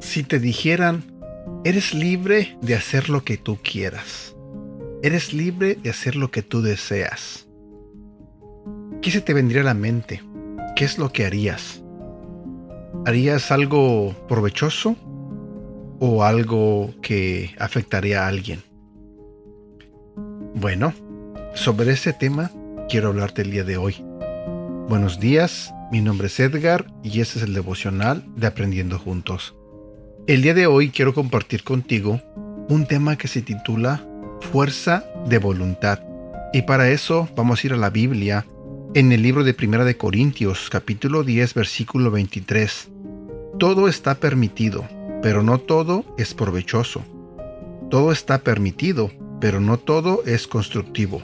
Si te dijeran, eres libre de hacer lo que tú quieras, eres libre de hacer lo que tú deseas, ¿qué se te vendría a la mente? ¿Qué es lo que harías? ¿Harías algo provechoso o algo que afectaría a alguien? Bueno, sobre ese tema quiero hablarte el día de hoy. Buenos días, mi nombre es Edgar y este es el devocional de Aprendiendo Juntos. El día de hoy quiero compartir contigo un tema que se titula Fuerza de Voluntad. Y para eso vamos a ir a la Biblia en el libro de Primera de Corintios, capítulo 10, versículo 23. Todo está permitido, pero no todo es provechoso. Todo está permitido, pero no todo es constructivo.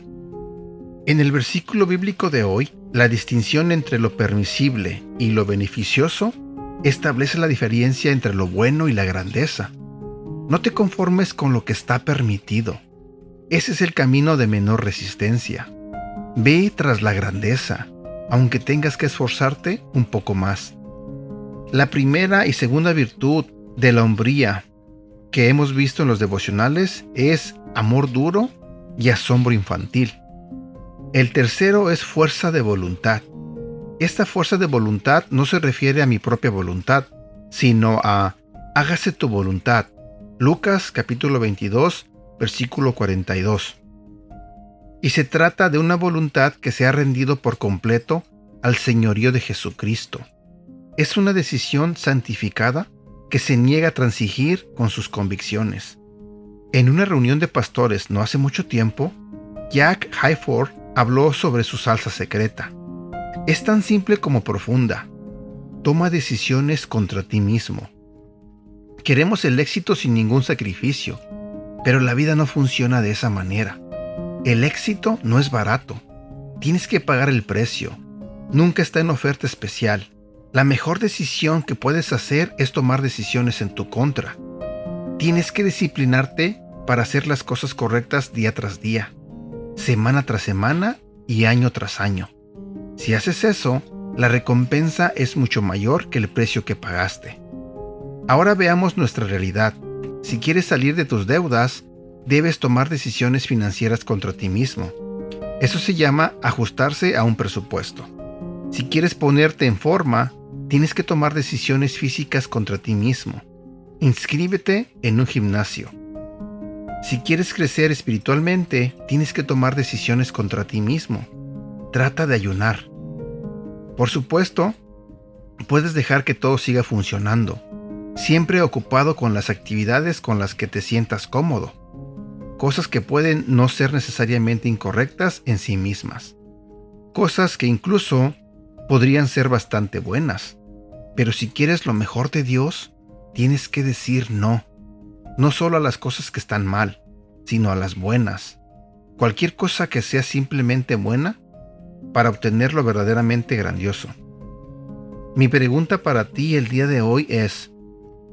En el versículo bíblico de hoy, la distinción entre lo permisible y lo beneficioso establece la diferencia entre lo bueno y la grandeza. No te conformes con lo que está permitido. Ese es el camino de menor resistencia. Ve tras la grandeza, aunque tengas que esforzarte un poco más. La primera y segunda virtud de la hombría que hemos visto en los devocionales es amor duro y asombro infantil. El tercero es fuerza de voluntad. Esta fuerza de voluntad no se refiere a mi propia voluntad, sino a hágase tu voluntad. Lucas capítulo 22, versículo 42 y se trata de una voluntad que se ha rendido por completo al señorío de Jesucristo. Es una decisión santificada que se niega a transigir con sus convicciones. En una reunión de pastores no hace mucho tiempo, Jack Highford habló sobre su salsa secreta. Es tan simple como profunda. Toma decisiones contra ti mismo. Queremos el éxito sin ningún sacrificio, pero la vida no funciona de esa manera. El éxito no es barato. Tienes que pagar el precio. Nunca está en oferta especial. La mejor decisión que puedes hacer es tomar decisiones en tu contra. Tienes que disciplinarte para hacer las cosas correctas día tras día, semana tras semana y año tras año. Si haces eso, la recompensa es mucho mayor que el precio que pagaste. Ahora veamos nuestra realidad. Si quieres salir de tus deudas, debes tomar decisiones financieras contra ti mismo. Eso se llama ajustarse a un presupuesto. Si quieres ponerte en forma, tienes que tomar decisiones físicas contra ti mismo. Inscríbete en un gimnasio. Si quieres crecer espiritualmente, tienes que tomar decisiones contra ti mismo. Trata de ayunar. Por supuesto, puedes dejar que todo siga funcionando, siempre ocupado con las actividades con las que te sientas cómodo cosas que pueden no ser necesariamente incorrectas en sí mismas, cosas que incluso podrían ser bastante buenas. Pero si quieres lo mejor de Dios, tienes que decir no, no solo a las cosas que están mal, sino a las buenas. Cualquier cosa que sea simplemente buena para obtener lo verdaderamente grandioso. Mi pregunta para ti el día de hoy es,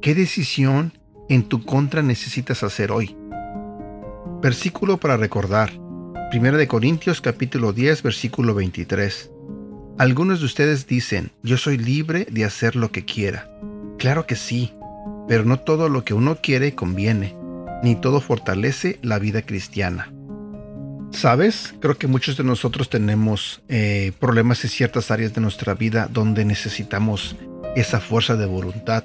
¿qué decisión en tu contra necesitas hacer hoy? Versículo para recordar. 1 de Corintios capítulo 10 versículo 23. Algunos de ustedes dicen, yo soy libre de hacer lo que quiera. Claro que sí, pero no todo lo que uno quiere conviene, ni todo fortalece la vida cristiana. ¿Sabes? Creo que muchos de nosotros tenemos eh, problemas en ciertas áreas de nuestra vida donde necesitamos esa fuerza de voluntad,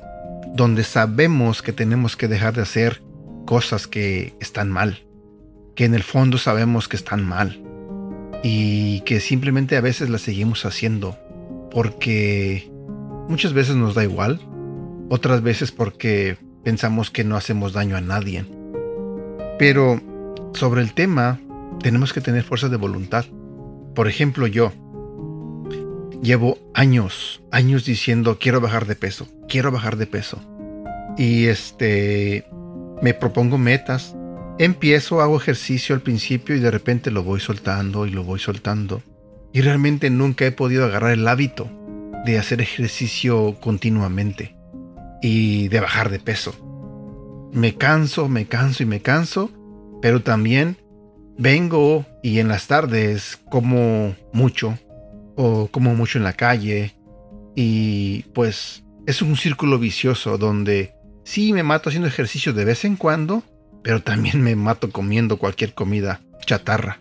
donde sabemos que tenemos que dejar de hacer cosas que están mal que en el fondo sabemos que están mal y que simplemente a veces las seguimos haciendo porque muchas veces nos da igual, otras veces porque pensamos que no hacemos daño a nadie. Pero sobre el tema tenemos que tener fuerza de voluntad. Por ejemplo, yo llevo años, años diciendo quiero bajar de peso, quiero bajar de peso. Y este me propongo metas, empiezo, hago ejercicio al principio y de repente lo voy soltando y lo voy soltando. Y realmente nunca he podido agarrar el hábito de hacer ejercicio continuamente y de bajar de peso. me canso, me canso y me canso, pero también vengo y en las tardes como mucho o como mucho en la calle y pues es un círculo vicioso donde sí me mato haciendo ejercicio de vez en cuando, pero también me mato comiendo cualquier comida chatarra.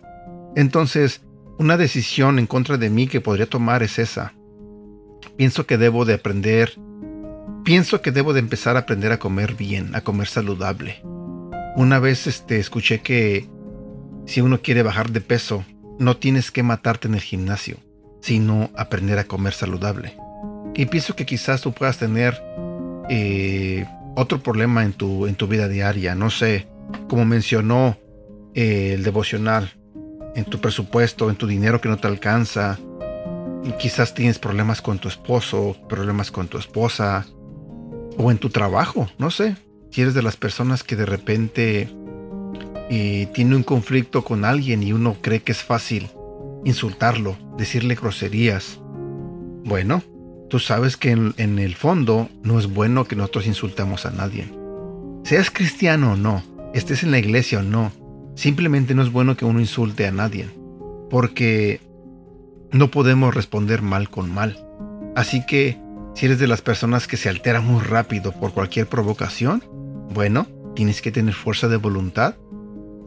Entonces, una decisión en contra de mí que podría tomar es esa. Pienso que debo de aprender, pienso que debo de empezar a aprender a comer bien, a comer saludable. Una vez este, escuché que si uno quiere bajar de peso, no tienes que matarte en el gimnasio, sino aprender a comer saludable. Y pienso que quizás tú puedas tener eh, otro problema en tu, en tu vida diaria. No sé, como mencionó eh, el devocional, en tu presupuesto, en tu dinero que no te alcanza. Quizás tienes problemas con tu esposo, problemas con tu esposa, o en tu trabajo, no sé. Si eres de las personas que de repente eh, tiene un conflicto con alguien y uno cree que es fácil insultarlo, decirle groserías. Bueno, tú sabes que en, el fondo no es bueno que nosotros insultemos a nadie. Seas cristiano o no, estés en la iglesia o no, simplemente no es bueno que uno insulte a nadie, porque no podemos responder mal con mal. Así que, si eres de las personas que se alteran muy rápido por cualquier provocación, bueno, tienes que tener fuerza de voluntad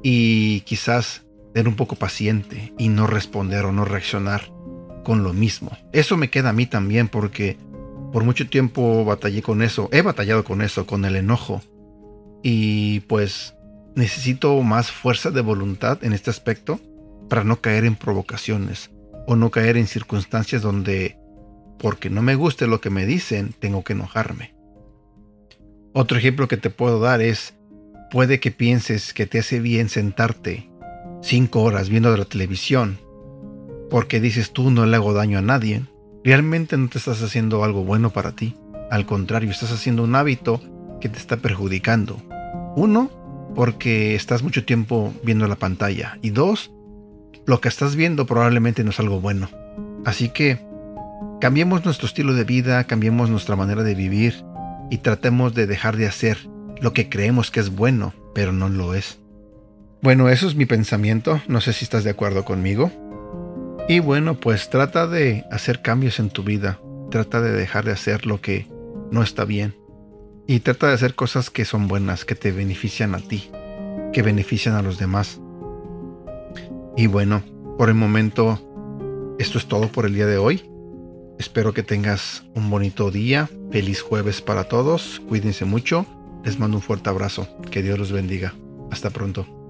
y quizás ser un poco paciente y no responder o no reaccionar con lo mismo. Eso me queda a mí también porque por mucho tiempo batallé con eso, he batallado con eso, con el enojo. Y pues necesito más fuerza de voluntad en este aspecto para no caer en provocaciones o no caer en circunstancias donde porque no me guste lo que me dicen, tengo que enojarme. Otro ejemplo que te puedo dar es, puede que pienses que te hace bien sentarte cinco horas viendo la televisión porque dices tú no le hago daño a nadie, realmente no te estás haciendo algo bueno para ti. Al contrario, estás haciendo un hábito que te está perjudicando. Uno, porque estás mucho tiempo viendo la pantalla. Y dos, lo que estás viendo probablemente no es algo bueno. Así que cambiemos nuestro estilo de vida, cambiemos nuestra manera de vivir y tratemos de dejar de hacer lo que creemos que es bueno, pero no lo es. Bueno, eso es mi pensamiento, no sé si estás de acuerdo conmigo. Y bueno, pues trata de hacer cambios en tu vida. Trata de dejar de hacer lo que no está bien. Y trata de hacer cosas que son buenas, que te benefician a ti, que benefician a los demás. Y bueno, por el momento, esto es todo por el día de hoy. Espero que tengas un bonito día. Feliz jueves para todos. Cuídense mucho. Les mando un fuerte abrazo. Que Dios los bendiga. Hasta pronto.